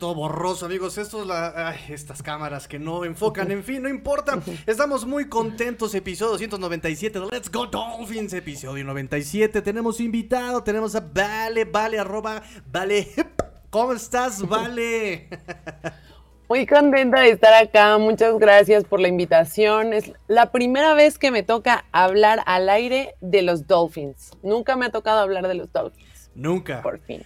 todo borroso, amigos. Esto es la... Ay, estas cámaras que no enfocan. En fin, no importa. Estamos muy contentos. Episodio 297 de Let's Go Dolphins. Episodio 97. Tenemos invitado. Tenemos a Vale, Vale, arroba, Vale. ¿Cómo estás, Vale? Muy contenta de estar acá. Muchas gracias por la invitación. Es la primera vez que me toca hablar al aire de los Dolphins. Nunca me ha tocado hablar de los Dolphins. Nunca. Por fin.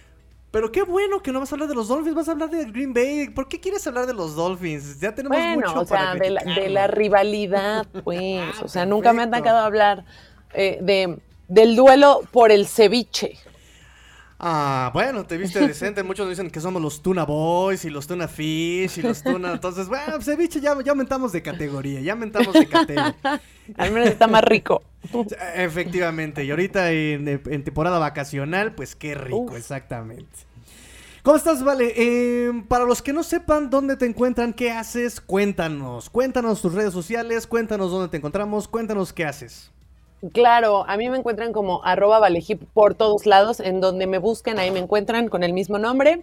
Pero qué bueno que no vas a hablar de los Dolphins, vas a hablar de Green Bay. ¿Por qué quieres hablar de los Dolphins? Ya tenemos bueno, mucho o sea, de, la, rivalidad, pues. Ah, o sea, nunca me han tocado hablar eh, de, del duelo por el ceviche. Ah, bueno, te viste decente. Muchos dicen que somos los Tuna Boys y los Tuna Fish y los Tuna. Entonces, bueno, ceviche ya, ya aumentamos de categoría, ya aumentamos de categoría. Al menos está más rico. Efectivamente, y ahorita en, temporada vacacional, pues qué rico, exactamente. ¿Cómo estás, Vale? Eh, para los que no sepan dónde te encuentran, qué haces, cuéntanos. Cuéntanos tus redes sociales, cuéntanos dónde te encontramos, cuéntanos qué haces. Claro, a mí me encuentran como arroba valejip por todos lados, en donde me busquen, ahí me encuentran con el mismo nombre.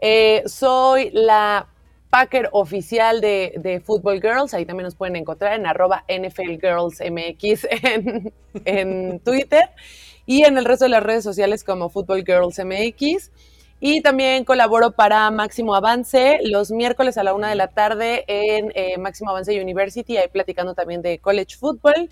Eh, soy la Packer oficial de, de, Football Girls. Ahí también nos pueden encontrar en arroba NFL Girls MX en, en Twitter y en el resto de las redes sociales como Football Girls MX. Y también colaboro para Máximo Avance los miércoles a la una de la tarde en eh, Máximo Avance University, ahí platicando también de college football.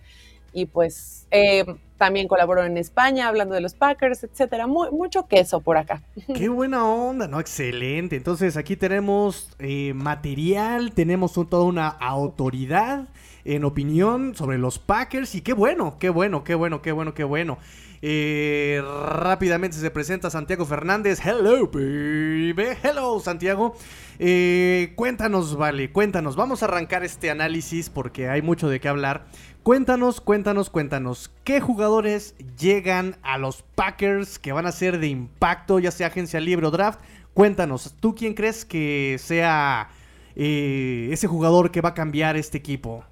Y pues eh, también colaboro en España hablando de los Packers, etcétera. mucho queso por acá. Qué buena onda, ¿no? Excelente. Entonces aquí tenemos eh, material, tenemos toda una autoridad en opinión sobre los Packers y qué bueno, qué bueno, qué bueno, qué bueno, qué bueno. Eh, rápidamente se presenta Santiago Fernández. Hello, baby. Hello, Santiago. Eh, cuéntanos, vale, cuéntanos. Vamos a arrancar este análisis porque hay mucho de qué hablar. Cuéntanos, cuéntanos, cuéntanos. ¿Qué jugadores llegan a los Packers que van a ser de impacto, ya sea agencia libre o draft? Cuéntanos, ¿tú quién crees que sea eh, ese jugador que va a cambiar este equipo?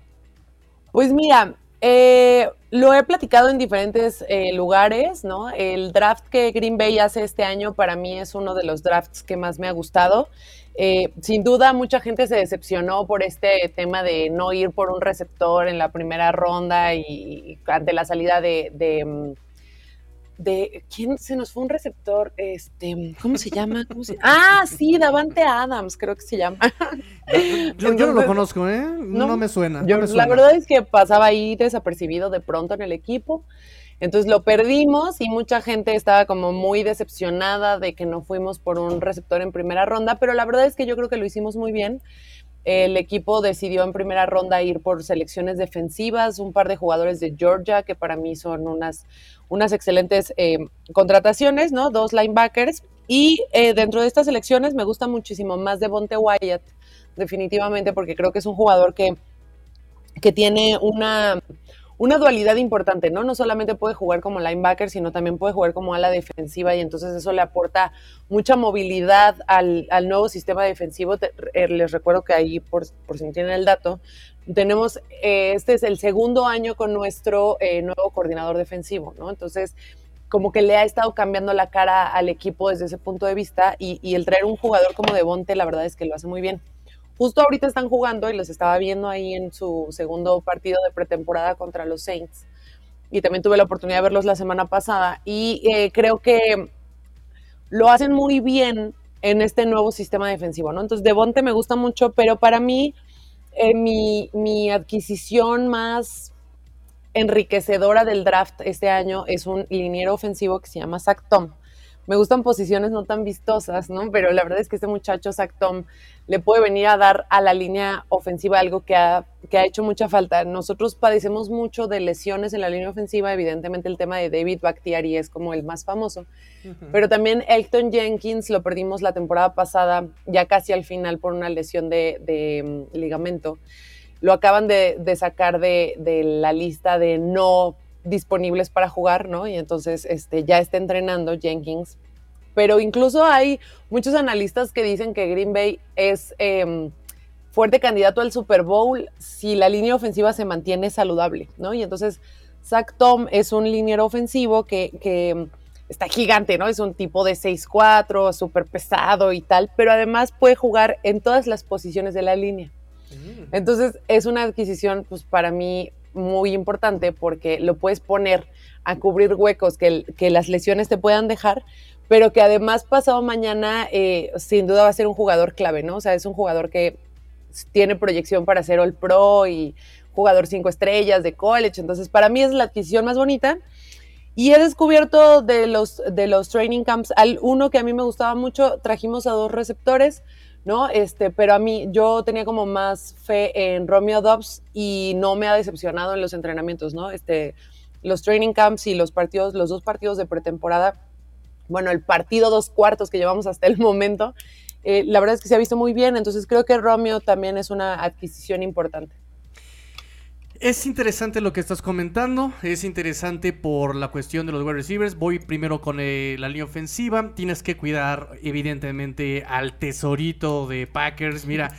Pues mira, eh, lo he platicado en diferentes eh, lugares, ¿no? El draft que Green Bay hace este año para mí es uno de los drafts que más me ha gustado. Eh, sin duda, mucha gente se decepcionó por este tema de no ir por un receptor en la primera ronda y, ante la salida de mm, de quién se nos fue un receptor, este, ¿cómo se llama? Ah, sí, Davante Adams, creo que se llama. Yo, no lo conozco, ¿eh? No, me suena. La verdad es que pasaba ahí desapercibido de pronto en el equipo. Entonces lo perdimos y mucha gente estaba como muy decepcionada de que no fuimos por un receptor en primera ronda, pero la verdad es que yo creo que lo hicimos muy bien. El equipo decidió en primera ronda ir por selecciones defensivas, un par de jugadores de Georgia, que para mí son unas, unas excelentes eh, contrataciones, ¿no? Dos linebackers. Y eh, dentro de estas selecciones me gusta muchísimo más de Bonte Wyatt, definitivamente, porque creo que es un jugador que, que tiene una, una dualidad importante, ¿no? No solamente puede jugar como linebacker, sino también puede jugar como ala defensiva y entonces eso le aporta mucha movilidad al, nuevo sistema defensivo. Eh, les recuerdo que ahí, por, por si no tienen el dato, tenemos, eh, este es el segundo año con nuestro eh, nuevo coordinador defensivo, ¿no? Entonces, como que le ha estado cambiando la cara al equipo desde ese punto de vista y, y el traer un jugador como Devonte, la verdad es que lo hace muy bien. Justo ahorita están jugando y los estaba viendo ahí en su segundo partido de pretemporada contra los Saints. Y también tuve la oportunidad de verlos la semana pasada. Y eh, creo que lo hacen muy bien en este nuevo sistema defensivo, ¿no? Entonces, Devonte me gusta mucho, pero para mí, eh, mi, mi adquisición más enriquecedora del draft este año es un liniero ofensivo que se llama Zach Tom me gustan posiciones no tan vistosas, ¿no? Pero la verdad es que este muchacho, Zach Tom, le puede venir a dar a la línea ofensiva algo que ha, que ha hecho mucha falta. Nosotros padecemos mucho de lesiones en la línea ofensiva, evidentemente el tema de David Bakhtiari es como el más famoso, pero también Elton Jenkins lo perdimos la temporada pasada, ya casi al final por una lesión de, mm, ligamento. Lo acaban de, sacar de, de la lista de no disponibles para jugar, ¿no? Y entonces este, ya está entrenando Jenkins. Pero incluso hay muchos analistas que dicen que Green Bay es em, fuerte candidato al Super Bowl si la línea ofensiva se mantiene saludable, ¿no? Y entonces Zach Tom es un liniero ofensivo que, está gigante, ¿no? Es un tipo de 6'4, súper pesado y tal, pero además puede jugar en todas las posiciones de la línea. Mm. Entonces es una adquisición, pues para mí, muy importante porque lo puedes poner a cubrir huecos que, que las lesiones te puedan dejar, pero que además pasado mañana eh, sin duda va a ser un jugador clave, ¿no? O sea, es un jugador que tiene proyección para ser All Pro y jugador cinco estrellas de college, entonces para mí es la adquisición más bonita. Y he descubierto de los, de los training camps, al uno que a mí me gustaba mucho, trajimos a dos receptores, ¿no? Este, pero a mí yo tenía como más fe en Romeo Dobbs y no me ha decepcionado en los entrenamientos, ¿no? Este, los training camps y los partidos, los dos partidos de pretemporada, bueno, el partido dos cuartos que llevamos hasta el momento, eh, la verdad es que se ha visto muy bien, entonces creo que Romeo también es una adquisición importante. Es interesante lo que estás comentando, es interesante por la cuestión de los wide receivers. Voy primero con eh, la línea ofensiva. Tienes que cuidar, evidentemente, al tesorito de Packers. Mira,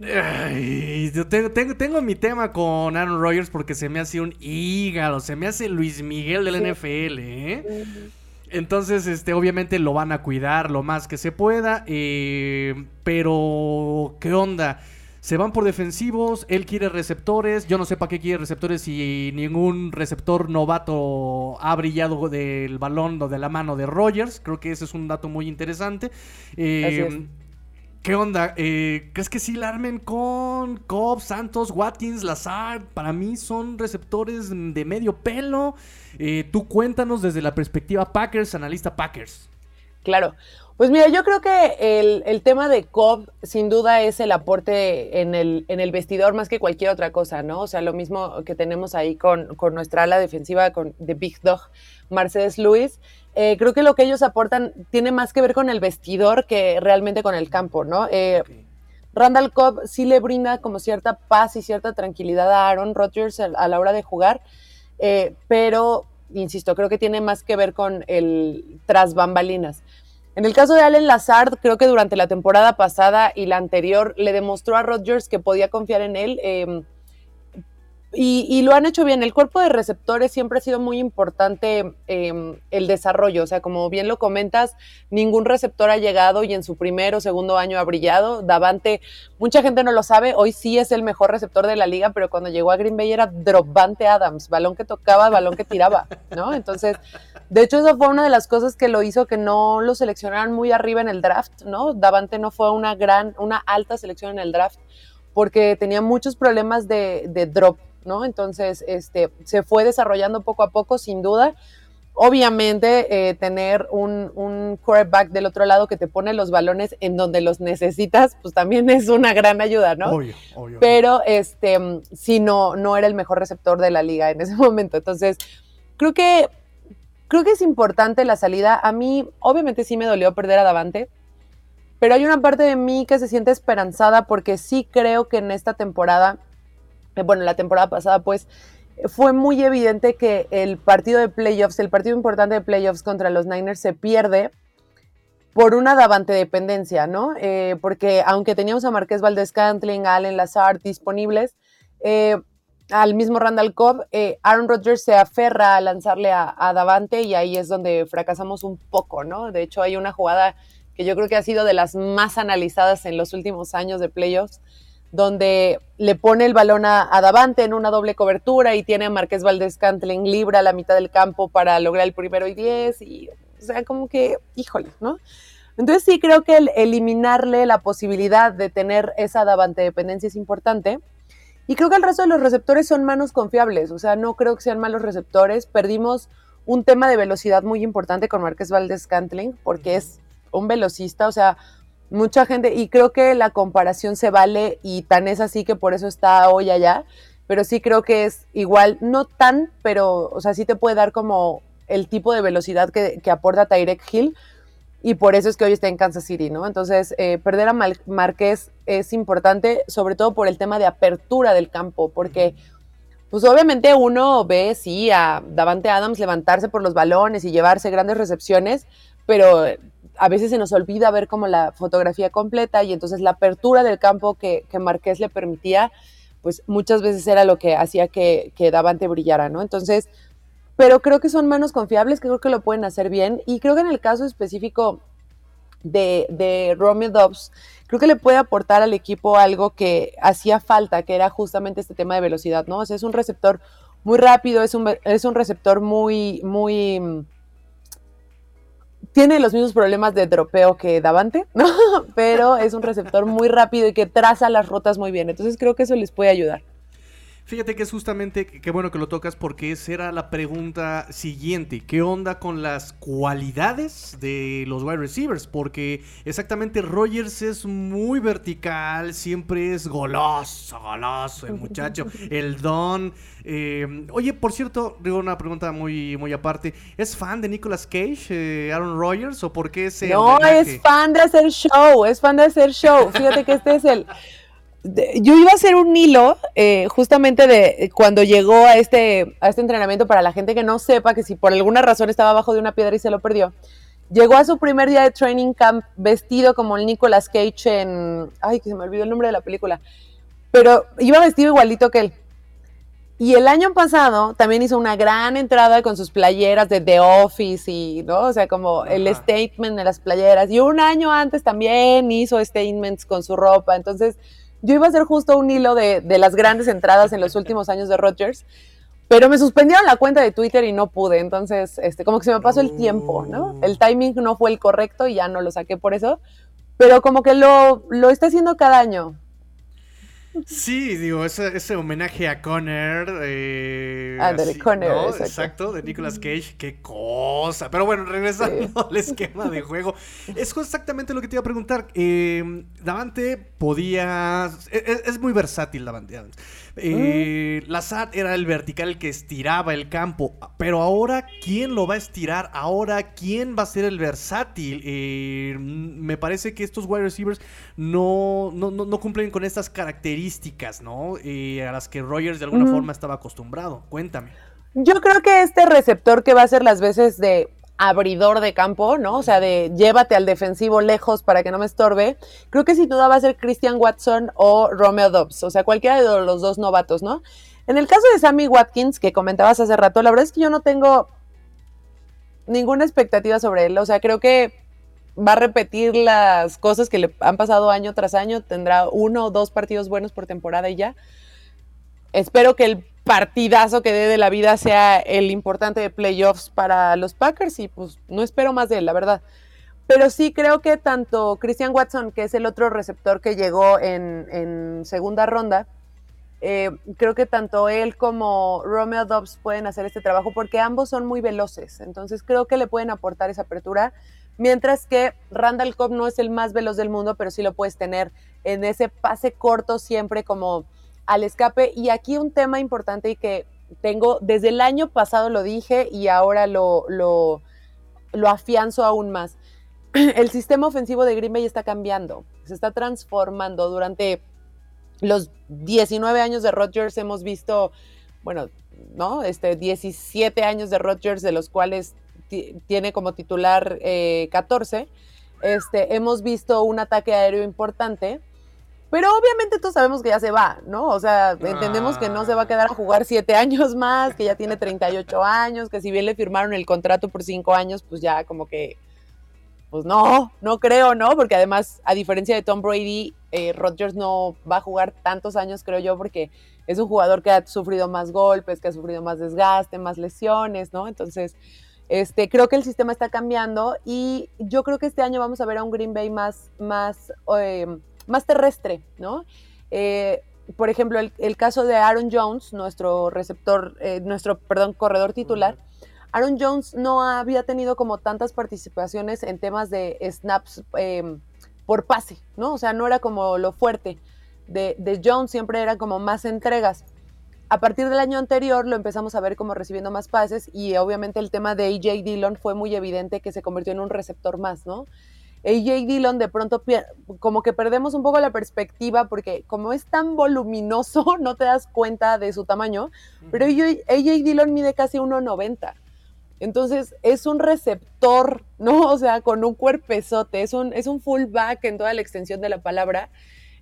yo tengo, tengo, mi tema con Aaron Rodgers porque se me hace un hígado, se me hace Luis Miguel del NFL, ¿eh? Entonces, este, obviamente lo van a cuidar lo más que se pueda. Eh, pero, ¿qué onda? Se van por defensivos, él quiere receptores. Yo no sé para qué quiere receptores si ningún receptor novato ha brillado del balón o de la mano de Rogers. Creo que ese es un dato muy interesante. Eh, ¿Qué onda? Eh, ¿Crees que sí la armen con Cobb, Santos, Watkins, Lazard? Para mí son receptores de medio pelo. Eh, tú cuéntanos desde la perspectiva Packers, analista Packers. Claro. Pues mira, yo creo que el, tema de Cobb sin duda es el aporte en el, en el vestidor más que cualquier otra cosa, ¿no? O sea, lo mismo que tenemos ahí con, nuestra ala defensiva con, de Big Dog, Mercedes Lewis. Eh, creo que lo que ellos aportan tiene más que ver con el vestidor que realmente con el campo, ¿no? Eh, Randall Cobb sí le brinda como cierta paz y cierta tranquilidad a Aaron Rodgers a, la hora de jugar, eh, pero, insisto, creo que tiene más que ver con el tras bambalinas. En el caso de Allen Lazard, creo que durante la temporada pasada y la anterior le demostró a Rodgers que podía confiar en él. Em, y, lo han hecho bien. El cuerpo de receptores siempre ha sido muy importante em, el desarrollo. O sea, como bien lo comentas, ningún receptor ha llegado y en su primer o segundo año ha brillado. Davante, mucha gente no lo sabe, hoy sí es el mejor receptor de la liga, pero cuando llegó a Green Bay era Dropante Adams, balón que tocaba, balón que tiraba, ¿no? Entonces, de hecho, eso fue una de las cosas que lo hizo que no lo seleccionaran muy arriba en el draft, ¿no? Davante no fue una gran, una alta selección en el draft porque tenía muchos problemas de drop ¿no? Entonces, este, se fue desarrollando poco a poco, sin duda. Obviamente, eh, tener un, un quarterback del otro lado que te pone los balones en donde los necesitas, pues también es una gran ayuda, ¿no? Obvio, obvio. Pero, este, sí, no, no era el mejor receptor de la liga en ese momento. Entonces, creo que, creo que es importante la salida. A mí, obviamente, sí me dolió perder a Davante, pero hay una parte de mí que se siente esperanzada porque sí creo que en esta temporada bueno, la temporada pasada, pues fue muy evidente que el partido de playoffs, el partido importante de playoffs contra los Niners se pierde por una davante dependencia, ¿no? Eh, porque aunque teníamos a Marqués Valdez Cantling, a Allen Lazard disponibles, eh, al mismo Randall Cobb, Aaron Rodgers se aferra a lanzarle a, Davante y ahí es donde fracasamos un poco, ¿no? De hecho, hay una jugada que yo creo que ha sido de las más analizadas en los últimos años de playoffs, donde le pone el balón a, Davante en una doble cobertura y tiene a Marqués Valdés Cantling libre a la mitad del campo para lograr el primero y diez, y, o sea, como que, híjole, ¿no? Entonces sí creo que el eliminarle la posibilidad de tener esa Davante dependencia es importante. Y creo que el resto de los receptores son manos confiables, o sea, no creo que sean malos receptores. Perdimos un tema de velocidad muy importante con Marqués Valdés Cantling, porque es un velocista, o sea, mucha gente, y creo que la comparación se vale y tan es así que por eso está hoy allá, pero sí creo que es igual, no tan, pero, o sea, sí te puede dar como el tipo de velocidad que, aporta Tyrek Hill, y por eso es que hoy está en Kansas City, ¿no? Entonces, eh, perder a Márquez es importante, sobre todo por el tema de apertura del campo, porque, pues obviamente uno ve, sí, a Davante Adams levantarse por los balones y llevarse grandes recepciones, pero a veces se nos olvida ver como la fotografía completa y entonces la apertura del campo que, que Marqués le permitía, pues muchas veces era lo que hacía que, que Davante brillara, ¿no? Entonces, pero creo que son manos confiables, creo que lo pueden hacer bien. Y creo que en el caso específico de, de Romeo Dobbs, creo que le puede aportar al equipo algo que hacía falta, que era justamente este tema de velocidad, ¿no? O sea, es un receptor muy rápido, es un, es un receptor muy, muy... Tiene los mismos problemas de dropeo que Davante, ¿no? Pero es un receptor muy rápido y que traza las rutas muy bien. Entonces creo que eso les puede ayudar. Fíjate que es justamente, qué bueno que lo tocas porque esa era la pregunta siguiente. ¿Qué onda con las cualidades de los wide receivers? Porque exactamente Rogers es muy vertical, siempre es goloso, goloso el muchacho, el don. Eh, oye, por cierto, digo una pregunta muy, muy aparte. ¿Es fan de Nicolas Cage, eh, Aaron Rodgers, o por qué ese No, es fan de hacer show, es fan de hacer show. Fíjate que este es el yo iba a hacer un hilo eh, justamente de cuando llegó a este, a este entrenamiento para la gente que no sepa que si por alguna razón estaba abajo de una piedra y se lo perdió. Llegó a su primer día de training camp vestido como el Nicolas Cage en... Ay, que se me olvidó el nombre de la película. Pero iba vestido igualito que él. Y el año pasado también hizo una gran entrada con sus playeras de The Office y, ¿no? O sea, como el statement de las playeras. Y un año antes también hizo statements con su ropa. Entonces, yo iba a hacer justo un hilo de, las grandes entradas en los últimos años de Rodgers, pero me suspendieron la cuenta de Twitter y no pude. Entonces, este, como que se me pasó el tiempo, ¿no? Oh. El timing no fue el correcto y ya no lo saqué por eso. Pero como que lo, lo está haciendo cada año. Sí, digo, ese, ese homenaje a Conner. Eh, ah, de Conner. Exacto. de Nicolas Cage. Qué cosa. Pero bueno, regresando al esquema de juego. Es exactamente lo que te iba a preguntar. Eh, Davante podía. E, e, es, muy versátil, Davante eh, Lazard era el vertical que estiraba el campo, pero ahora, ¿quién lo va a estirar? Ahora, ¿quién va a ser el versátil? Eh, me parece que estos wide receivers no, no, cumplen con estas características, ¿no? Eh, a las que Rogers de alguna forma estaba acostumbrado. Cuéntame. Yo creo que este receptor que va a hacer las veces de abridor de campo, ¿no? O sea, de llévate al defensivo lejos para que no me estorbe. Creo que sin duda va a ser Christian Watson o Romeo Dobbs, o sea, cualquiera de los dos novatos, ¿no? En el caso de Sammy Watkins, que comentabas hace rato, la verdad es que yo no tengo ninguna expectativa sobre él, o sea, creo que va a repetir las cosas que le han pasado año tras año, tendrá uno o dos partidos buenos por temporada y ya. Espero que el partidazo que dé de la vida sea el importante de playoffs para los Packers y pues no espero más de él, la verdad. Pero sí creo que tanto Christian Watson, que es el otro receptor que llegó en, segunda ronda, eh, creo que tanto él como Romeo Dobbs pueden hacer este trabajo porque ambos son muy veloces. Entonces creo que le pueden aportar esa apertura. Mientras que Randall Cobb no es el más veloz del mundo, pero sí lo puedes tener en ese pase corto siempre como al escape. Y aquí un tema importante y que tengo, desde el año pasado lo dije y ahora lo, lo, afianzo aún más. El sistema ofensivo de Green Bay está cambiando, se está transformando. Durante los 19 años de Rodgers hemos visto, bueno, ¿no? Este, 17 años de Rodgers, de los cuales tiene como titular 14. Eh, este, hemos visto un ataque aéreo importante pero obviamente todos sabemos que ya se va, ¿no? O sea, entendemos que no se va a quedar a jugar siete años más, que ya tiene 38 años, que si bien le firmaron el contrato por cinco años, pues ya como que, pues no, no creo, ¿no? Porque además, a diferencia de Tom Brady, eh, Rodgers no va a jugar tantos años, creo yo, porque es un jugador que ha sufrido más golpes, que ha sufrido más desgaste, más lesiones, ¿no? Entonces, este, creo que el sistema está cambiando y yo creo que este año vamos a ver a un Green Bay más, más eh, más terrestre, ¿no? Eh, por ejemplo, el, caso de Aaron Jones, nuestro receptor, eh, nuestro, perdón, corredor titular, Aaron Jones no había tenido como tantas participaciones en temas de snaps em, por pase, ¿no? O sea, no era como lo fuerte de, de, Jones, siempre era como más entregas. A partir del año anterior lo empezamos a ver como recibiendo más pases y obviamente el tema de AJ Dillon fue muy evidente que se convirtió en un receptor más, ¿no? AJ Dillon de pronto como que perdemos un poco la perspectiva porque como es tan voluminoso no te das cuenta de su tamaño, pero AJ, Dillon mide casi 1,90. Entonces es un receptor, ¿no? O sea, con un cuerpezote, es un, es un fullback en toda la extensión de la palabra.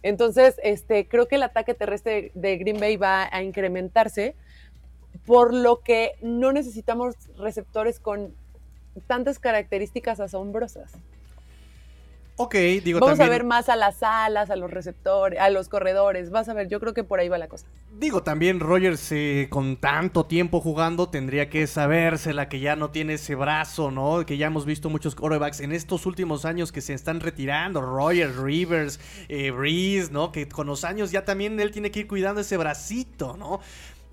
Entonces, este, creo que el ataque terrestre de Green Bay va a incrementarse por lo que no necesitamos receptores con tantas características asombrosas. Ok, digo Vamos a ver más a las alas, a los receptores, a los corredores. Vas a ver, yo creo que por ahí va la cosa. Digo, también Rogers eh, con tanto tiempo jugando tendría que sabérsela que ya no tiene ese brazo, ¿no? Que ya hemos visto muchos quarterbacks en estos últimos años que se están retirando. Rogers, Rivers, eh, Breeze, ¿no? Que con los años ya también él tiene que ir cuidando ese bracito, ¿no?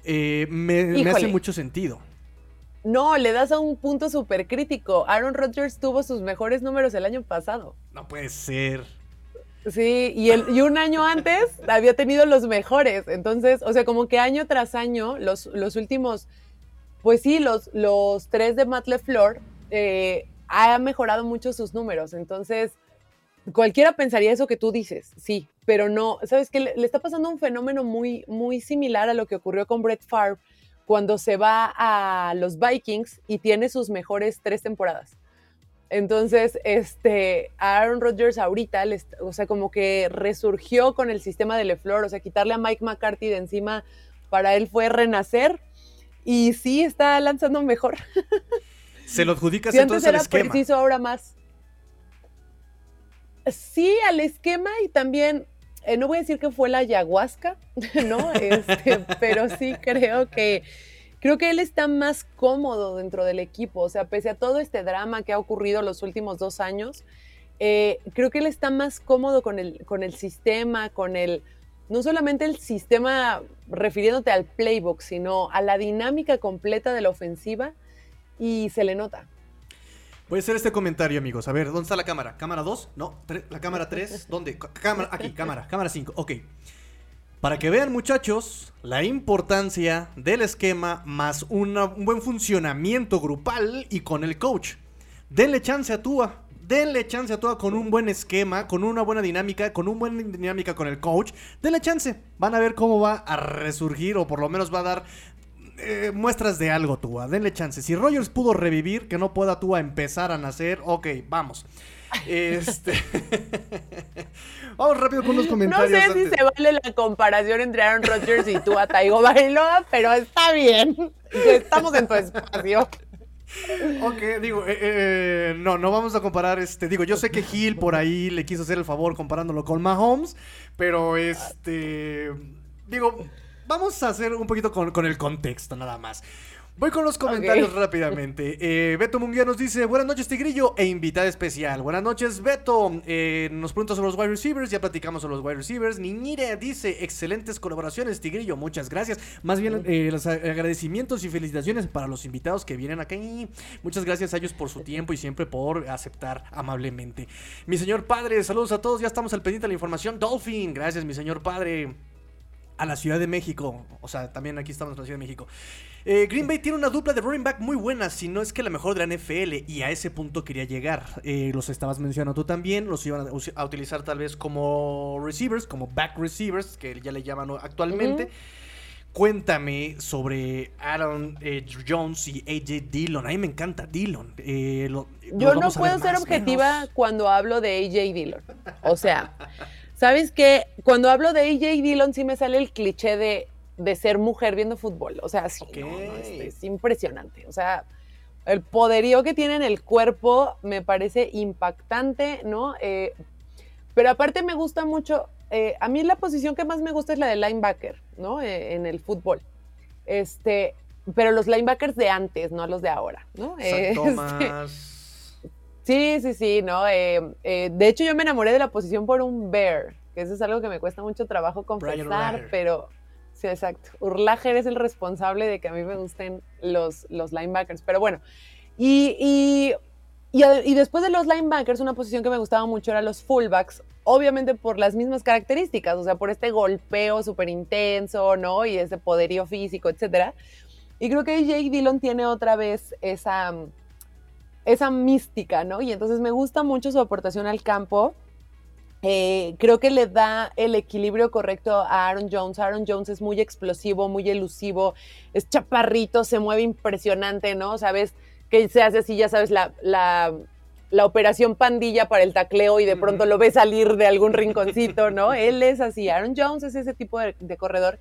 Eh, me hace mucho sentido. No, le das a un punto súper crítico. Aaron Rodgers tuvo sus mejores números el año pasado. No puede ser. Sí, y, el, y un año antes había tenido los mejores. Entonces, o sea, como que año tras año, los, los últimos, pues sí, los, los tres de Matt LeFleur eh, ha mejorado mucho sus números. Entonces, cualquiera pensaría eso que tú dices, sí, pero no, ¿sabes qué? Le, le, está pasando un fenómeno muy, muy similar a lo que ocurrió con Brett Favre cuando se va a los Vikings y tiene sus mejores tres temporadas. Entonces, este, Aaron Rodgers ahorita, o sea, como que resurgió con el sistema de LeFleur, o sea, quitarle a Mike McCarthy de encima para él fue renacer y sí está lanzando mejor. ¿Se lo adjudicas entonces al esquema? preciso ahora más. Sí, al esquema y también eh, no voy a decir que fue la ayahuasca, ¿no? Este, pero sí creo que creo que él está más cómodo dentro del equipo. O sea, pese a todo este drama que ha ocurrido los últimos dos años, eh, creo que él está más cómodo con el, con el sistema, con el, no solamente el sistema refiriéndote al playbook, sino a la dinámica completa de la ofensiva y se le nota. Voy a hacer este comentario, amigos. A ver, ¿dónde está la cámara? ¿Cámara 2? No, la cámara 3. ¿Dónde? Cámara, aquí, cámara, cámara 5. Ok. Para que vean, muchachos, la importancia del esquema más un buen funcionamiento grupal y con el coach. Denle chance a Tua. Denle chance a Tua con un buen esquema, con una buena dinámica, con una buena dinámica con el coach. Denle chance. Van a ver cómo va a resurgir o por lo menos va a dar eh, muestras de algo, Tua. Denle chance. Si Rogers pudo revivir, que no pueda Tua empezar a nacer, ok, vamos. Este. Vamos rápido con los comentarios. No sé si se vale la comparación entre Aaron Rodgers y Tua Taigo Bailoa, pero está bien. Estamos en tu espacio. Ok, digo, eh, eh, no, no vamos a comparar, este, digo, yo sé que Gil por ahí le quiso hacer el favor comparándolo con Mahomes, pero este, digo, vamos a hacer un poquito con, el contexto nada más. Voy con los comentarios rápidamente. Eh, Beto Munguía nos dice, buenas noches Tigrillo e invitada especial. Buenas noches Beto. Eh, nos pregunta sobre los wide receivers, ya platicamos sobre los wide receivers. Niñire dice, excelentes colaboraciones Tigrillo, muchas gracias. Más bien eh, los agradecimientos y felicitaciones para los invitados que vienen acá. Muchas gracias a ellos por su tiempo y siempre por aceptar amablemente. Mi señor padre, saludos a todos, ya estamos al pendiente de la información. Dolphin, gracias mi señor padre a la Ciudad de México. O sea, también aquí estamos en la Ciudad de México. Eh, Green Bay tiene una dupla de running back muy buena, si no es que la mejor de la NFL, y a ese punto quería llegar. Eh, los estabas mencionando tú también, los iban a, utilizar tal vez como receivers, como back receivers, que ya le llaman actualmente. Cuéntame sobre Aaron eh, Jones y AJ Dillon. A mí me encanta Dillon. Yo no puedo ser objetiva cuando hablo de AJ Dillon. O sea, ¿Sabes qué? Cuando hablo de AJ Dillon sí me sale el cliché de, ser mujer viendo fútbol. O sea, sí, es, impresionante. O sea, el poderío que tiene en el cuerpo me parece impactante, ¿no? Eh, pero aparte me gusta mucho, eh, a mí la posición que más me gusta es la de linebacker, ¿no? Eh, en el fútbol. Este, pero los linebackers de antes, no los de ahora, ¿no? Este, Sí, sí, sí, no. Eh, eh, de hecho, yo me enamoré de la posición por un bear, que eso es algo que me cuesta mucho trabajo confesar, pero sí, exacto. Urlacher es el responsable de que a mí me gusten los, los linebackers. Pero bueno, y, y, y, después de los linebackers, una posición que me gustaba mucho era los fullbacks, obviamente por las mismas características, o sea, por este golpeo súper intenso, ¿no? Y ese poderío físico, etcétera. Y creo que Jake Dillon tiene otra vez esa esa mística, ¿no? Y entonces me gusta mucho su aportación al campo. Eh, creo que le da el equilibrio correcto a Aaron Jones. Aaron Jones es muy explosivo, muy elusivo, es chaparrito, se mueve impresionante, ¿no? Sabes que se hace así, ya sabes, la, la, operación pandilla para el tacleo y de pronto lo ve salir de algún rinconcito, ¿no? Él es así. Aaron Jones es ese tipo de corredor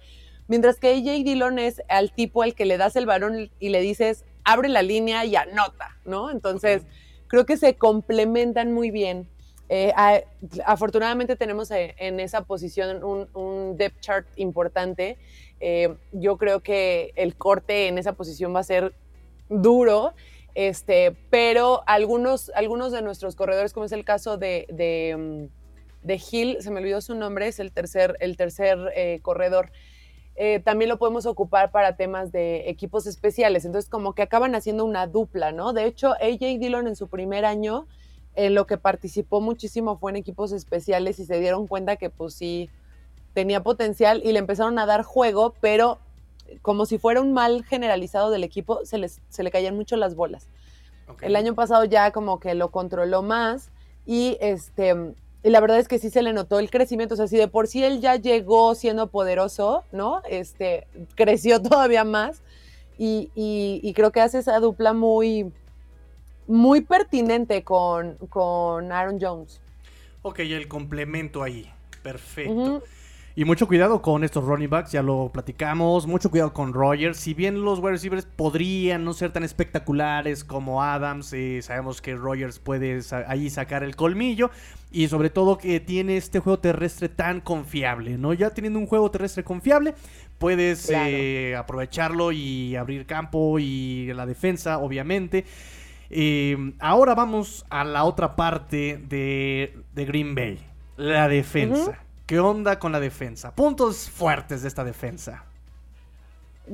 Mientras que AJ Dillon es al tipo al que le das el varón y le dices, abre la línea y anota, ¿no? Entonces, creo que se complementan muy bien. Eh, afortunadamente tenemos eh, en esa posición un, depth chart importante. Eh, yo creo que el corte en esa posición va a ser duro, este, pero algunos, algunos de nuestros corredores, como es el caso de, de, mm, Hill, se me olvidó su nombre, es el tercer, el tercer corredor. También lo podemos ocupar para temas de equipos especiales. Entonces, como que acaban haciendo una dupla, ¿no? De hecho, AJ Dillon en su primer año en lo que participó muchísimo fue en equipos especiales y se dieron cuenta que pues sí tenía potencial y le empezaron a dar juego, pero como si fuera un mal generalizado del equipo, se, les, se le caían mucho las bolas. El año pasado ya como que lo controló más y este y la verdad es que sí se le notó el crecimiento, o sea, si de por sí él ya llegó siendo poderoso, ¿no? Este, creció todavía más y, y creo que hace esa dupla muy, muy pertinente con, con Aaron Jones. Ok, el complemento ahí. Perfecto. Y mucho cuidado con estos running backs, ya lo platicamos. Mucho cuidado con Rogers. Si bien los wide receivers podrían no ser tan espectaculares como Adams, eh, sabemos que Rogers puede ahí sacar el colmillo. Y sobre todo que tiene este juego terrestre tan confiable, ¿no? Ya teniendo un juego terrestre confiable, puedes eh, aprovecharlo y abrir campo y la defensa, obviamente. Eh, ahora vamos a la otra parte de, Green Bay, la defensa. ¿Qué onda con la defensa? Puntos fuertes de esta defensa.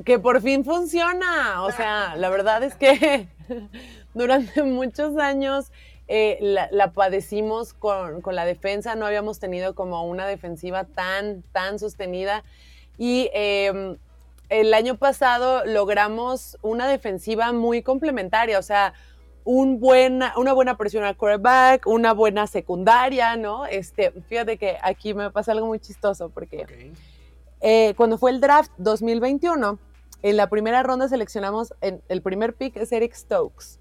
Que por fin funciona. O sea, la verdad es que durante muchos años eh, la, padecimos con, la defensa. No habíamos tenido como una defensiva tan, tan sostenida. Y em, el año pasado logramos una defensiva muy complementaria. O sea, un buena, una buena presión al quarterback, una buena secundaria, ¿no? Este, fíjate que aquí me pasa algo muy chistoso porque eh, cuando fue el draft 2021, en la primera ronda seleccionamos, en, el primer pick es Eric Stokes.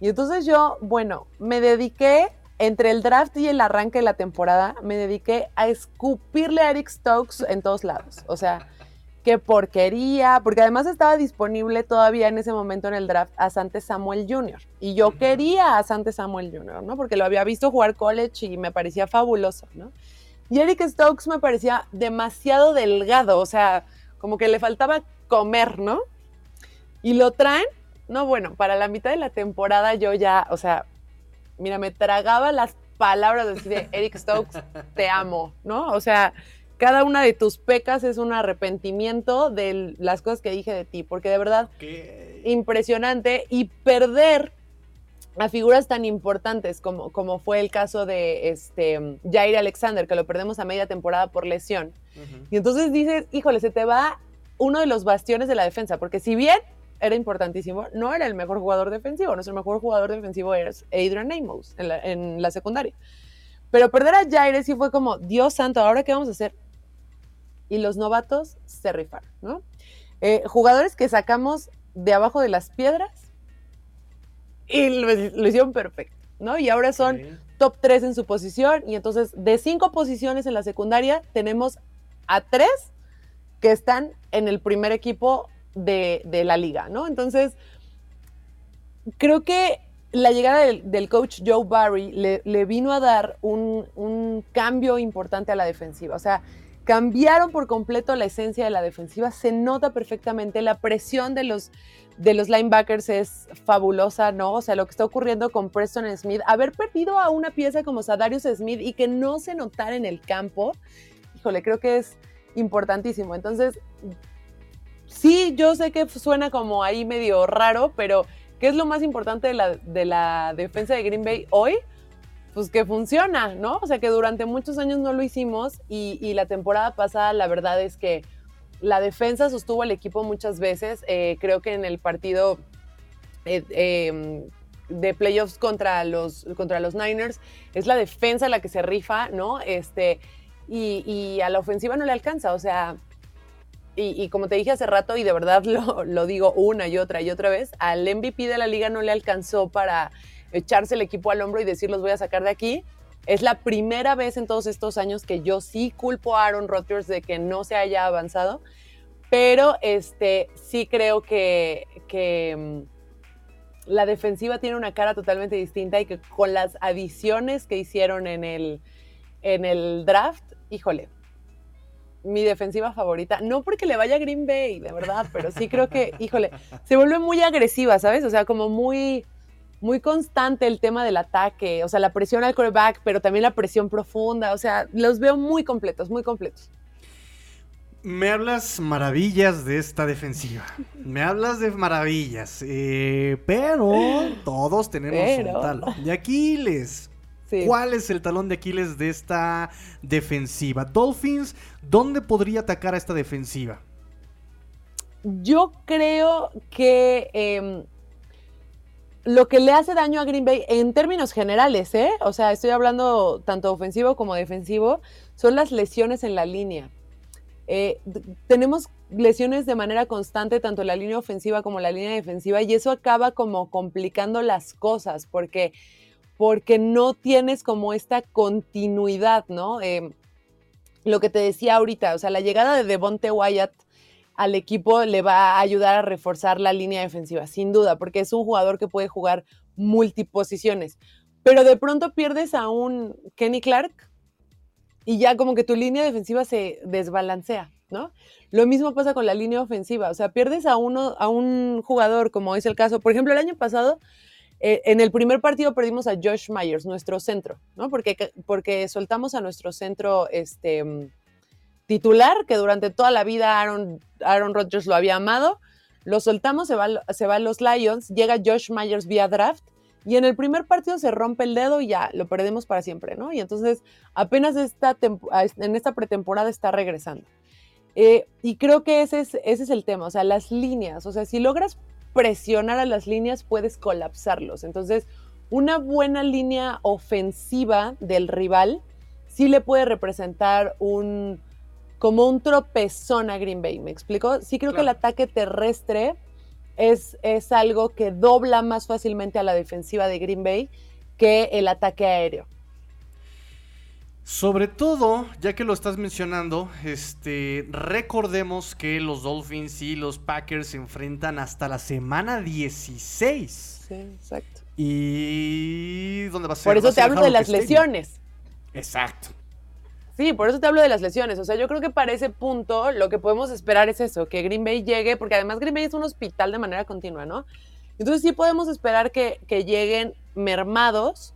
Y entonces yo, bueno, me dediqué, entre el draft y el arranque de la temporada, me dediqué a escupirle a Eric Stokes en todos lados. O sea, qué porquería, porque además estaba disponible todavía en ese momento en el draft a Sante Samuel Jr. Y yo quería a Sante Samuel Jr., ¿no? Porque lo había visto jugar college y me parecía fabuloso, ¿no? Y Eric Stokes me parecía demasiado delgado, o sea, como que le faltaba comer, ¿no? Y lo traen, no, bueno, para la mitad de la temporada yo ya, o sea, mira, me tragaba las palabras de Eric Stokes, te amo, ¿no? O sea, cada una de tus pecas es un arrepentimiento de las cosas que dije de ti, porque de verdad, impresionante. Y perder a figuras tan importantes como, como fue el caso de este, Jair Alexander, que lo perdemos a media temporada por lesión. Y entonces dices, híjole, se te va uno de los bastiones de la defensa, porque si bien era importantísimo, no era el mejor jugador defensivo, nuestro mejor jugador defensivo era Adrian Amos en la, en la secundaria. Pero perder a Jair sí fue como, Dios santo, ¿ahora qué vamos a hacer? Y los novatos se rifaron, ¿no? Eh, jugadores que sacamos de abajo de las piedras y lo, hicieron perfecto, ¿no? Y ahora son top 3 en su posición y entonces de cinco posiciones en la secundaria tenemos a tres que están en el primer equipo de, la liga, ¿no? Entonces, creo que la llegada del, coach Joe Barry le, vino a dar un, un, cambio importante a la defensiva. O sea, cambiaron por completo la esencia de la defensiva. Se nota perfectamente la presión de los, de los linebackers es fabulosa, ¿no? O sea, lo que está ocurriendo con Preston Smith, haber perdido a una pieza como Sadarius Smith y que no se notara en el campo, híjole, creo que es importantísimo. Entonces, sí, yo sé que suena como ahí medio raro, pero ¿qué es lo más importante de la, de la defensa de Green Bay hoy? Pues que funciona, ¿no? O sea que durante muchos años no lo hicimos y, la temporada pasada la verdad es que la defensa sostuvo al equipo muchas veces. Eh, creo que en el partido eh, em, de playoffs contra los, contra los Niners es la defensa la que se rifa, ¿no? Este, y, a la ofensiva no le alcanza, o sea, y, como te dije hace rato, y de verdad lo, lo digo una y otra y otra vez, al MVP de la liga no le alcanzó para echarse el equipo al hombro y decir los voy a sacar de aquí. Es la primera vez en todos estos años que yo sí culpo a Aaron Rodgers de que no se haya avanzado, pero este, sí creo que, que mm, la defensiva tiene una cara totalmente distinta y que con las adiciones que hicieron en el, en el draft, híjole, mi defensiva favorita, no porque le vaya a Green Bay, de verdad, pero sí creo que, híjole, se vuelve muy agresiva, ¿sabes? O sea, como muy, muy constante el tema del ataque, o sea, la presión al quarterback, pero también la presión profunda, o sea, los veo muy completos, muy completos. Me hablas maravillas de esta defensiva. Me hablas de maravillas. Eh, pero todos tenemos un talón de Aquiles. ¿Cuál es el talón de Aquiles de esta defensiva? Dolphins, ¿dónde podría atacar a esta defensiva? Yo creo que em, lo que le hace daño a Green Bay en términos generales, ¿eh? O sea, estoy hablando tanto ofensivo como defensivo, son las lesiones en la línea. Eh, tenemos lesiones de manera constante, tanto en la línea ofensiva como la línea defensiva, y eso acaba como complicando las cosas, porque, porque no tienes como esta continuidad, ¿no? Em, lo que te decía ahorita, o sea, la llegada de Devonte Wyatt al equipo le va a ayudar a reforzar la línea defensiva, sin duda, porque es un jugador que puede jugar multiposiciones. Pero de pronto pierdes a un Kenny Clark, y ya como que tu línea defensiva se desbalancea, ¿no? Lo mismo pasa con la línea ofensiva, o sea, pierdes a uno, a un jugador, como es el caso, por ejemplo, el año pasado, eh, en el primer partido perdimos a Josh Myers, nuestro centro, ¿no? Porque, porque soltamos a nuestro centro este, titular, que durante toda la vida Aaron, Aaron Rodgers lo había amado, lo soltamos, se va, se va a los Lions, llega Josh Myers vía draft, y en el primer partido se rompe el dedo y ya lo perdemos para siempre, ¿no? Y entonces apenas esta en esta pretemporada está regresando. Eh, y creo que ese es, ese es el tema, o sea, las líneas, o sea, si logras presionar a las líneas puedes colapsarlos. Entonces, una buena línea ofensiva del rival sí le puede representar un como un tropezón a Green Bay, ¿me explico? Sí creo que el ataque terrestre es, algo que dobla más fácilmente a la defensiva de Green Bay que el ataque aéreo. Sobre todo, ya que lo estás mencionando, este, recordemos que los Dolphins y los Packers se enfrentan hasta la semana 16. Sí, exacto. Y ¿dónde va a ser? Por eso te hablo de las lesiones. Exacto. Sí, por eso te hablo de las lesiones. O sea, yo creo que para ese punto lo que podemos esperar es eso, que Green Bay llegue, porque además Green Bay es un hospital de manera continua, ¿no? Entonces sí podemos esperar que, lleguen mermados,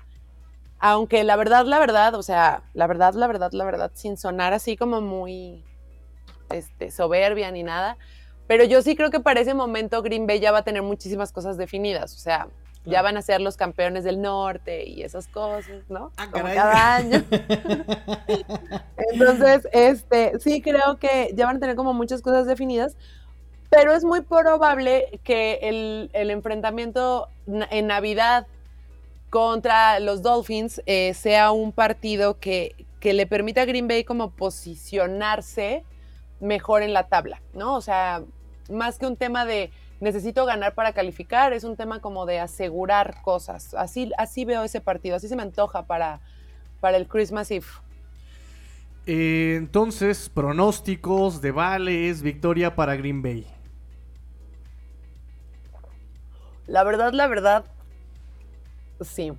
aunque la verdad, la verdad, o sea, la verdad, la verdad, la verdad, sin sonar así como muy este, soberbia ni nada, pero yo sí creo que para ese momento Green Bay ya va a tener muchísimas cosas definidas, o sea, ya van a ser los campeones del norte y esas cosas, ¿no? Ah, Como cada año. Entonces, este, sí creo que ya van a tener como muchas cosas definidas, pero es muy probable que el, enfrentamiento en Navidad contra los Dolphins eh, sea un partido que, que le permita a Green Bay como posicionarse mejor en la tabla, ¿no? O sea, más que un tema de necesito ganar para calificar, es un tema como de asegurar cosas. Así, así veo ese partido, así se me antoja para, para el Christmas Eve. Eh, entonces, pronósticos de Vales, victoria para Green Bay. La verdad, la verdad, sí.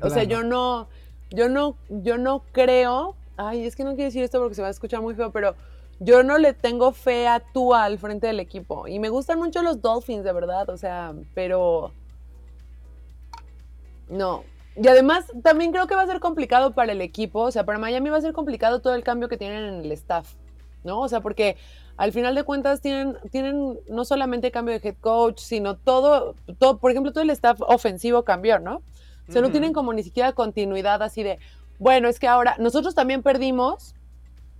O sea, yo no, yo no, yo no creo. Ay, es que no quiero decir esto porque se va a escuchar muy feo, pero yo no le tengo fe a Tua al frente del equipo. Y me gustan mucho los Dolphins, de verdad. O sea, pero. No. Y además, también creo que va a ser complicado para el equipo. O sea, para Miami va a ser complicado todo el cambio que tienen en el staff. ¿No? O sea, porque al final de cuentas tienen, tienen no solamente cambio de head coach, sino todo, todo, por ejemplo, todo el staff ofensivo cambió, ¿no? O sea, no tienen como ni siquiera continuidad así de, bueno, es que ahora nosotros también perdimos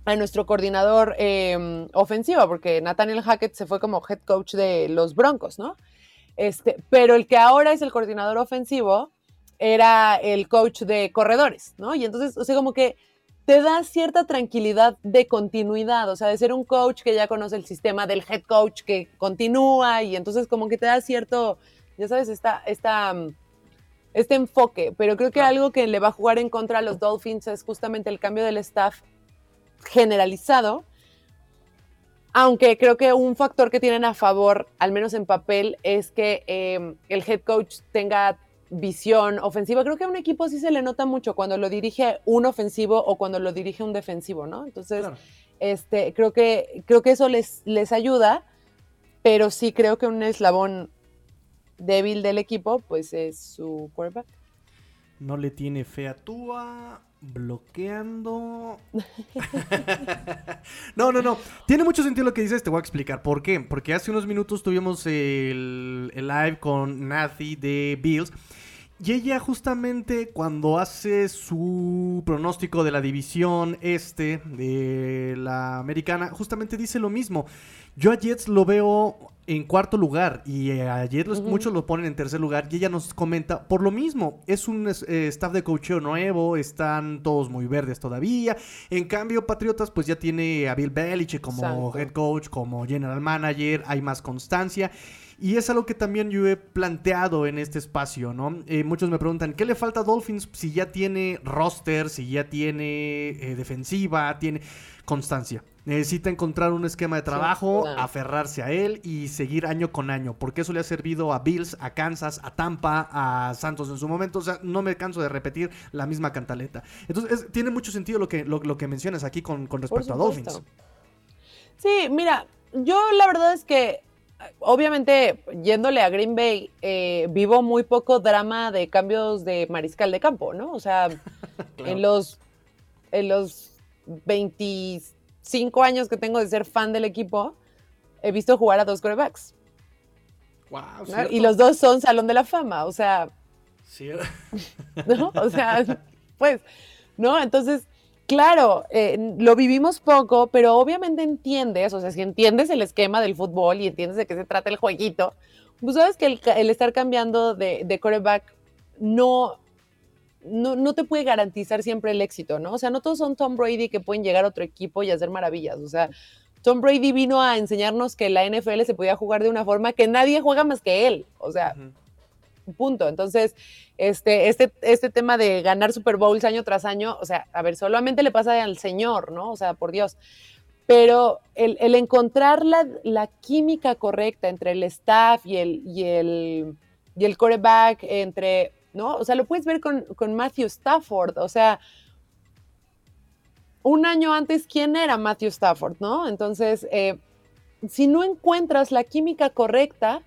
a nuestro coordinador em, ofensivo, porque Nathaniel Hackett se fue como head coach de los Broncos, ¿no? Este, pero el que ahora es el coordinador ofensivo era el coach de corredores, ¿no? Y entonces, o sea, como que te da cierta tranquilidad de continuidad, o sea, de ser un coach que ya conoce el sistema del head coach que continúa y entonces como que te da cierto, ya sabes, esta, esta, este enfoque, pero creo que algo que le va a jugar en contra a los Dolphins es justamente el cambio del staff generalizado. Aunque creo que un factor que tienen a favor, al menos en papel, es que em, el head coach tenga visión ofensiva. Creo que a un equipo sí se le nota mucho cuando lo dirige un ofensivo o cuando lo dirige un defensivo, ¿no? Entonces, este, creo que, creo que eso les, les ayuda, pero sí creo que un eslabón débil del equipo, pues es su quarterback. No le tiene fe a Tua bloqueando. no, no, no. Tiene mucho sentido lo que dices, te voy a explicar por qué. Porque hace unos minutos tuvimos el, live con Nathy de Bills. Y ella justamente cuando hace su pronóstico de la división este de la americana, justamente dice lo mismo. Yo a Jets lo veo en cuarto lugar y a Jets muchos lo ponen en tercer lugar y ella nos comenta por lo mismo. Es un eh, staff de coacheo nuevo, están todos muy verdes todavía. En cambio, Patriotas pues ya tiene a Bill Belichick como head coach, como general manager, hay más constancia. Y es algo que también yo he planteado en este espacio, ¿no? Eh, muchos me preguntan, ¿qué le falta a Dolphins si ya tiene roster, si ya tiene eh, defensiva, tiene constancia? Necesita encontrar un esquema de trabajo, aferrarse a él y seguir año con año, porque eso le ha servido a Bills, a Kansas, a Tampa, a Santos en su momento. O sea, no me canso de repetir la misma cantaleta. Entonces, tiene mucho sentido lo que, lo, que mencionas aquí con, con respecto a Dolphins. Sí, mira, yo la verdad es que obviamente, yéndole a Green Bay, eh, vivo muy poco drama de cambios de mariscal de campo, ¿no? O sea, en, los, en los 25 años que tengo de ser fan del equipo, he visto jugar a dos quarterbacks. Wow, y los dos son Salón de la Fama, o sea. Sí. ¿No? O sea, pues, ¿no? Entonces, Claro, eh, lo vivimos poco, pero obviamente entiendes, o sea, si entiendes el esquema del fútbol y entiendes de qué se trata el jueguito, pues sabes que el, estar cambiando de, de quarterback no, no, te puede garantizar siempre el éxito, ¿no? O sea, no todos son Tom Brady que pueden llegar a otro equipo y hacer maravillas, o sea, Tom Brady vino a enseñarnos que la NFL se podía jugar de una forma que nadie juega más que él, o sea, punto. Entonces, este, este, este tema de ganar Super Bowls año tras año, o sea, a ver, solamente le pasa al señor, ¿no? O sea, por Dios. Pero el, encontrar la, química correcta entre el staff y el, y el, y el quarterback, entre, ¿no? O sea, lo puedes ver con, Matthew Stafford, o sea, un año antes, ¿quién era Matthew Stafford, no? Entonces, eh, si no encuentras la química correcta,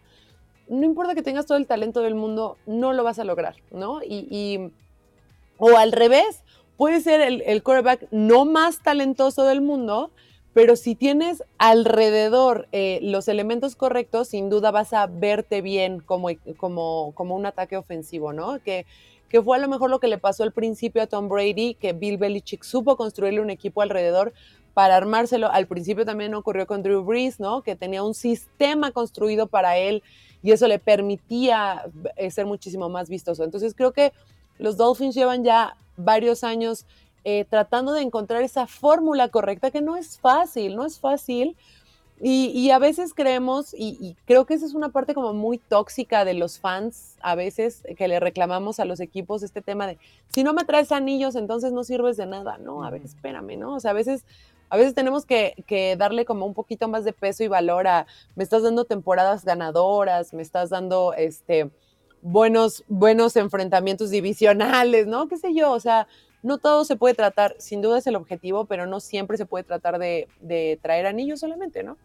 no importa que tengas todo el talento del mundo, no lo vas a lograr, ¿no? Y, o al revés, puede ser el, el quarterback no más talentoso del mundo, pero si tienes alrededor eh, los elementos correctos, sin duda vas a verte bien como, como, como un ataque ofensivo, ¿no? Que, que fue a lo mejor lo que le pasó al principio a Tom Brady, que Bill Belichick supo construirle un equipo alrededor para armárselo. Al principio también ocurrió con Drew Brees, ¿no? Que tenía un sistema construido para él y eso le permitía eh, ser muchísimo más vistoso. Entonces creo que los Dolphins llevan ya varios años eh, tratando de encontrar esa fórmula correcta que no es fácil, no es fácil. Y, a veces creemos, y, creo que esa es una parte como muy tóxica de los fans, a veces que le reclamamos a los equipos este tema de, si no me traes anillos, entonces no sirves de nada. No, a ver, espérame, ¿no? O sea, a veces a veces tenemos que, darle como un poquito más de peso y valor a, me estás dando temporadas ganadoras, me estás dando este, buenos, buenos enfrentamientos divisionales, ¿no? ¿Qué sé yo? O sea, no todo se puede tratar, sin duda es el objetivo, pero no siempre se puede tratar de, traer anillos solamente, ¿no?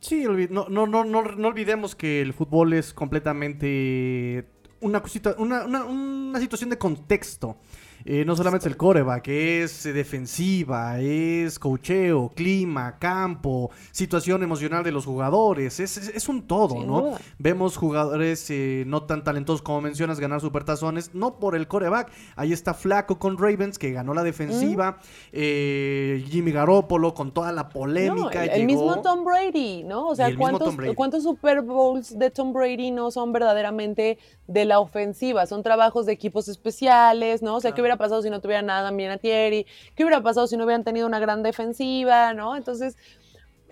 Sí, no, no, no, no, olvidemos que el fútbol es completamente una, cosita, una, una situación de contexto. Eh, no solamente es el coreback, es eh, defensiva, es cocheo, clima, campo, situación emocional de los jugadores, es, un todo, ¿no? Vemos jugadores eh, no tan talentosos como mencionas ganar supertazones, no por el coreback, ahí está Flaco con Ravens que ganó la defensiva, Jimmy Garoppolo con toda la polémica. el, mismo Tom Brady, ¿no? O sea, ¿cuántos, ¿cuántos Super Bowls de Tom Brady no son verdaderamente de la ofensiva? Son trabajos de equipos especiales, ¿no? O sea, que hubiera pasado si no tuvieran nada bien a Thierry? ¿Qué hubiera pasado si no hubieran tenido una gran defensiva? ¿no? Entonces,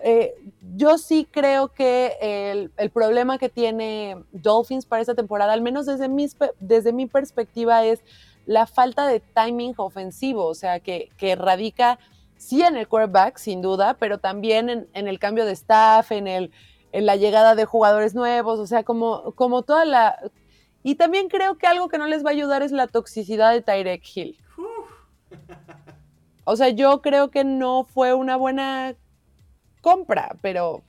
eh, yo sí creo que el, problema que tiene Dolphins para esta temporada, al menos desde, desde mi perspectiva, es la falta de timing ofensivo, o sea, que, que radica sí en el quarterback, sin duda, pero también en, el cambio de staff, en, el, en la llegada de jugadores nuevos, o sea, como, como toda la... Y también creo que algo que no les va a ayudar es la toxicidad de Tyrek Hill. O sea, yo creo que no fue una buena compra, pero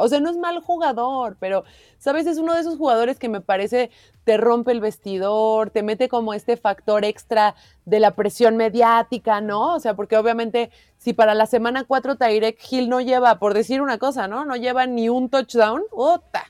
o sea, no es mal jugador, pero, ¿sabes? Es uno de esos jugadores que me parece te rompe el vestidor, te mete como este factor extra de la presión mediática, ¿no? O sea, porque obviamente si para la semana 4 Tyrek Hill no lleva, por decir una cosa, ¿no? No lleva ni un touchdown, ¡Ota!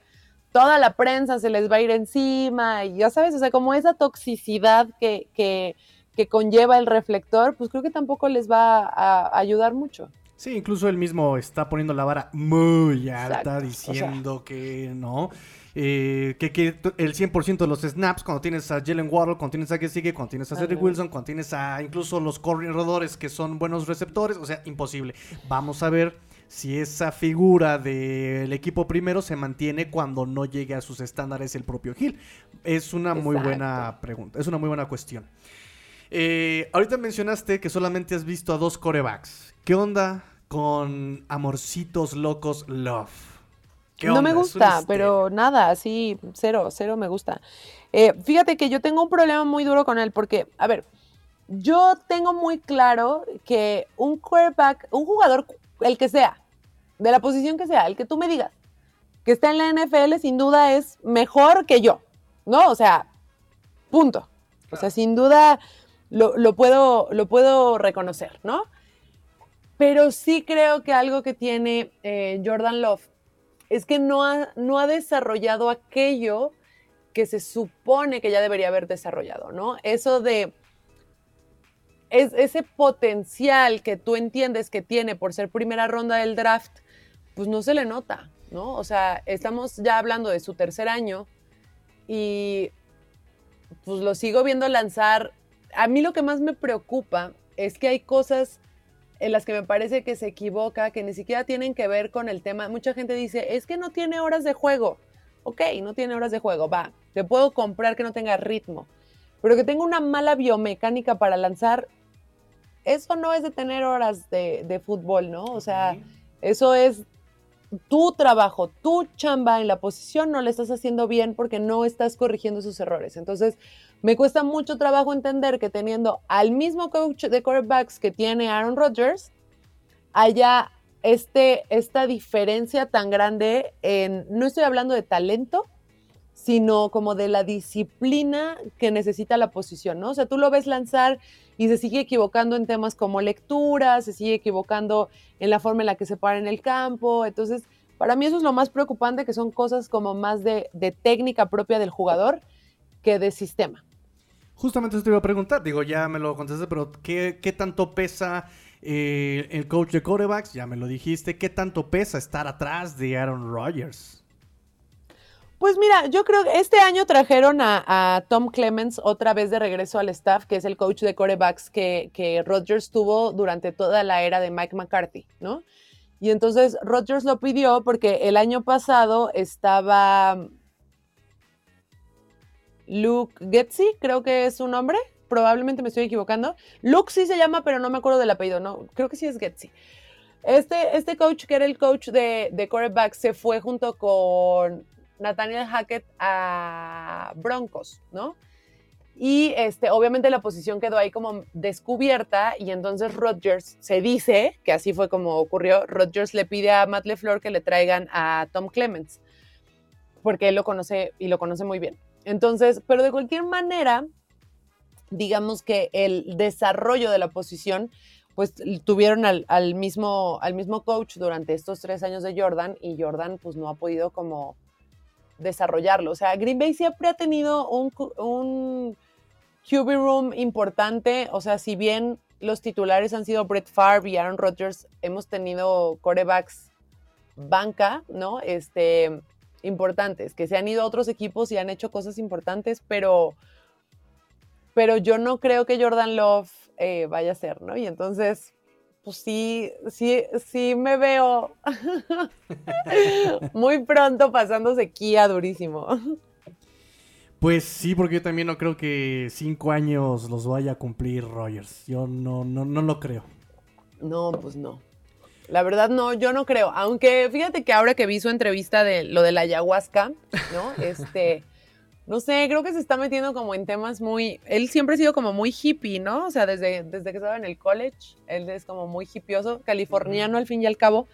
Toda la prensa se les va a ir encima, y ya sabes, o sea, como esa toxicidad que, que, que conlleva el reflector, pues creo que tampoco les va a ayudar mucho. Sí, incluso él mismo está poniendo la vara muy alta diciendo que no. Eh, que, el 100% de los snaps, cuando tienes a Jalen Waddle, cuando tienes a sigue, cuando tienes a Cedric Wilson, cuando tienes a incluso los corredores que son buenos receptores, o sea, imposible. Vamos a ver si esa figura del equipo primero se mantiene cuando no llegue a sus estándares el propio Hill. Es una muy buena pregunta, es una muy buena cuestión. Eh, ahorita mencionaste que solamente has visto a dos corebacks. ¿Qué onda con Amorcitos Locos Love? No me gusta, pero nada, así, cero, cero me gusta. Eh, fíjate que yo tengo un problema muy duro con él porque, a ver, yo tengo muy claro que un quarterback, un jugador, el que sea, de la posición que sea, el que tú me digas, que está en la NFL, sin duda es mejor que yo, ¿no? O sea, punto. O sea, sin duda lo, puedo, lo puedo reconocer, ¿no? Pero sí creo que algo que tiene eh, Jordan Love es que no ha, no ha desarrollado aquello que se supone que ya debería haber desarrollado, ¿no? Eso de es, ese potencial que tú entiendes que tiene por ser primera ronda del draft, pues no se le nota, ¿no? O sea, estamos ya hablando de su tercer año y pues lo sigo viendo lanzar. A mí lo que más me preocupa es que hay cosas en las que me parece que se equivoca, que ni siquiera tienen que ver con el tema. Mucha gente dice, es que no tiene horas de juego. Ok, no tiene horas de juego, va, te puedo comprar que no tenga ritmo, pero que tenga una mala biomecánica para lanzar, eso no es de tener horas de, fútbol, ¿no? O sea, eso es tu trabajo, tu chamba en la posición no le estás haciendo bien porque no estás corrigiendo sus errores. Entonces, me cuesta mucho trabajo entender que teniendo al mismo coach de quarterbacks que tiene Aaron Rodgers, haya este, esta diferencia tan grande en, no estoy hablando de talento, sino como de la disciplina que necesita la posición, ¿no? O sea, tú lo ves lanzar y se sigue equivocando en temas como lectura, se sigue equivocando en la forma en la que se para en el campo, entonces, para mí eso es lo más preocupante, que son cosas como más de, de técnica propia del jugador que de sistema. Justamente eso te iba a preguntar, digo, ya me lo contesté, pero ¿qué, qué tanto pesa eh, el coach de corebacks? Ya me lo dijiste, ¿qué tanto pesa estar atrás de Aaron Rodgers? Pues mira, yo creo que este año trajeron a, Tom Clemens otra vez de regreso al staff, que es el coach de corebacks que, que Rodgers tuvo durante toda la era de Mike McCarthy, ¿no? Y entonces Rodgers lo pidió porque el año pasado estaba Luke Getzi, creo que es su nombre. Probablemente me estoy equivocando. Luke sí se llama, pero no me acuerdo del apellido. No, creo que sí es Getzi. Este, este coach, que era el coach de, de quarterback, se fue junto con Nathaniel Hackett a Broncos, ¿no? Y este, obviamente la posición quedó ahí como descubierta y entonces Rodgers se dice, que así fue como ocurrió, Rodgers le pide a Matt LeFleur que le traigan a Tom Clements, porque él lo conoce y lo conoce muy bien. Entonces, pero de cualquier manera, digamos que el desarrollo de la posición, pues tuvieron al, mismo, al mismo coach durante estos tres años de Jordan y Jordan pues no ha podido como desarrollarlo. O sea, Green Bay siempre ha tenido un, un QB room importante. O sea, si bien los titulares han sido Brett Favre y Aaron Rodgers, hemos tenido corebacks banca, ¿no? Este, importantes, que se han ido a otros equipos y han hecho cosas importantes, pero, pero yo no creo que Jordan Love eh, vaya a ser, ¿no? Y entonces, pues sí, sí, sí me veo muy pronto pasando sequía durísimo. Pues sí, porque yo también no creo que cinco años los vaya a cumplir Rogers. Yo no, no, no lo creo. No, pues no. La verdad no, yo no creo. Aunque fíjate que ahora que vi su entrevista de lo de la ayahuasca, ¿no? Este, no sé, creo que se está metiendo como en temas muy. Él siempre ha sido como muy hippie, ¿no? O sea, desde, desde que estaba en el college, él es como muy hippioso, californiano al fin y al cabo.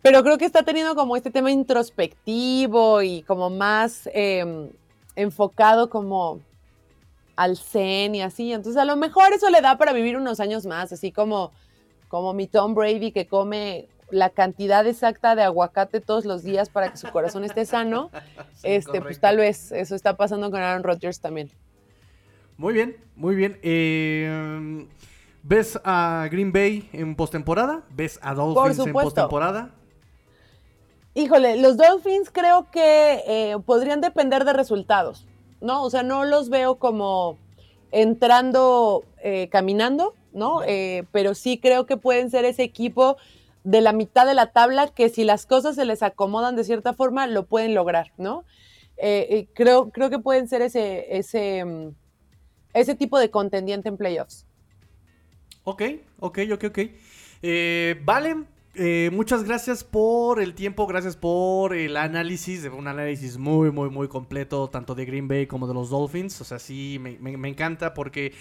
Pero creo que está teniendo como este tema introspectivo y como más em, enfocado como al zen y así. Entonces a lo mejor eso le da para vivir unos años más, así como, como mi Tom Brady que come la cantidad exacta de aguacate todos los días para que su corazón esté sano. este, pues tal vez eso está pasando con Aaron Rodgers también. Muy bien, muy bien. Eh, ¿Ves a Green Bay en postemporada? ¿Ves a Dolphins en postemporada? Híjole, los Dolphins creo que eh, podrían depender de resultados, ¿no? O sea, no los veo como entrando eh, caminando, ¿no? Eh, pero sí creo que pueden ser ese equipo de la mitad de la tabla que si las cosas se les acomodan de cierta forma, lo pueden lograr, ¿no? creo, creo que pueden ser ese, ese, mm, ese tipo de contendiente en playoffs. Ok, ok, ok, ok. vale, eh, muchas gracias por el tiempo, gracias por el análisis, un análisis muy, muy, muy completo, tanto de Green Bay como de los Dolphins. O sea, sí, me encanta porque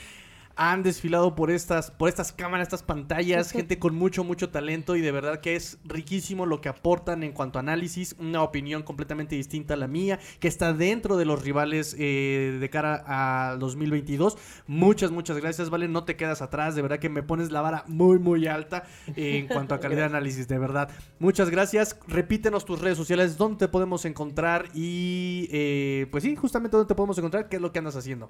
han desfilado por estas, por estas cámaras, estas pantallas, gente con mucho, mucho talento y de verdad que es riquísimo lo que aportan en cuanto a análisis, una opinión completamente distinta a la mía, que está dentro de los rivales eh, de cara a 2022. Muchas, muchas gracias, Vale, no te quedas atrás, de verdad que me pones la vara muy, muy alta en cuanto a calidad de análisis, de verdad. Muchas gracias, repítenos tus redes sociales, dónde te podemos encontrar y eh, pues sí, justamente dónde te podemos encontrar, qué es lo que andas haciendo.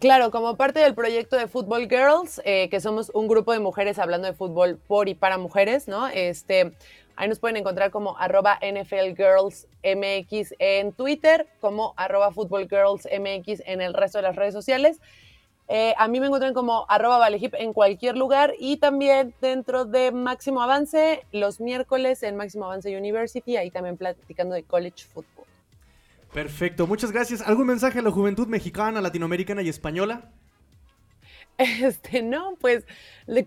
Claro, como parte del proyecto de Football Girls, eh, que somos un grupo de mujeres hablando de fútbol por y para mujeres, ¿no? Este, ahí nos pueden encontrar como arroba NFL Girls MX en Twitter, como arroba Football Girls MX en el resto de las redes sociales. Eh, a mí me encuentran como arroba Valehip en cualquier lugar y también dentro de Máximo Avance, los miércoles en Máximo Avance University, ahí también platicando de college football. Perfecto, muchas gracias. ¿Algún mensaje a la juventud mexicana, latinoamericana y española? Este, no, pues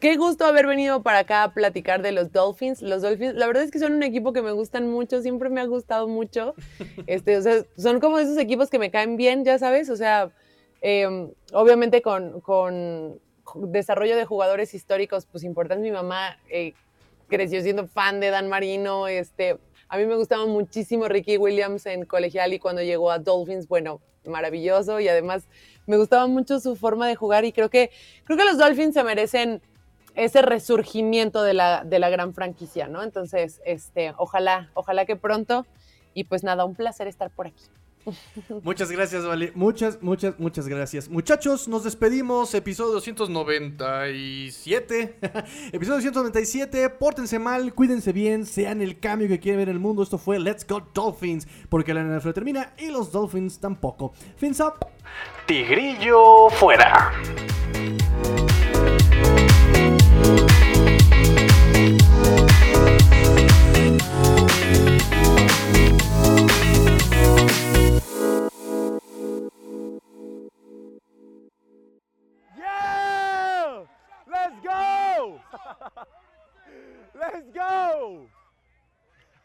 qué gusto haber venido para acá a platicar de los Dolphins. Los Dolphins, la verdad es que son un equipo que me gustan mucho, siempre me ha gustado mucho. Este, o sea, son como esos equipos que me caen bien, ya sabes, o sea, em, obviamente con, con, desarrollo de jugadores históricos, pues importante. Mi mamá eh, creció siendo fan de Dan Marino, este, a mí me gustaba muchísimo Ricky Williams en colegial y cuando llegó a Dolphins, bueno, maravilloso y además me gustaba mucho su forma de jugar y creo que, creo que los Dolphins se merecen ese resurgimiento de la, de la gran franquicia, ¿no? Entonces, este, ojalá, ojalá que pronto y pues nada, un placer estar por aquí. Muchas gracias, Vale. Muchas, muchas, muchas gracias. Muchachos, nos despedimos. Episodio 297. episodio 297. Pórtense mal, cuídense bien, sean el cambio que quieren ver en el mundo. Esto fue Let's Go Dolphins. Porque la NFL termina y los Dolphins tampoco. Fins up. Tigrillo fuera. Let's go!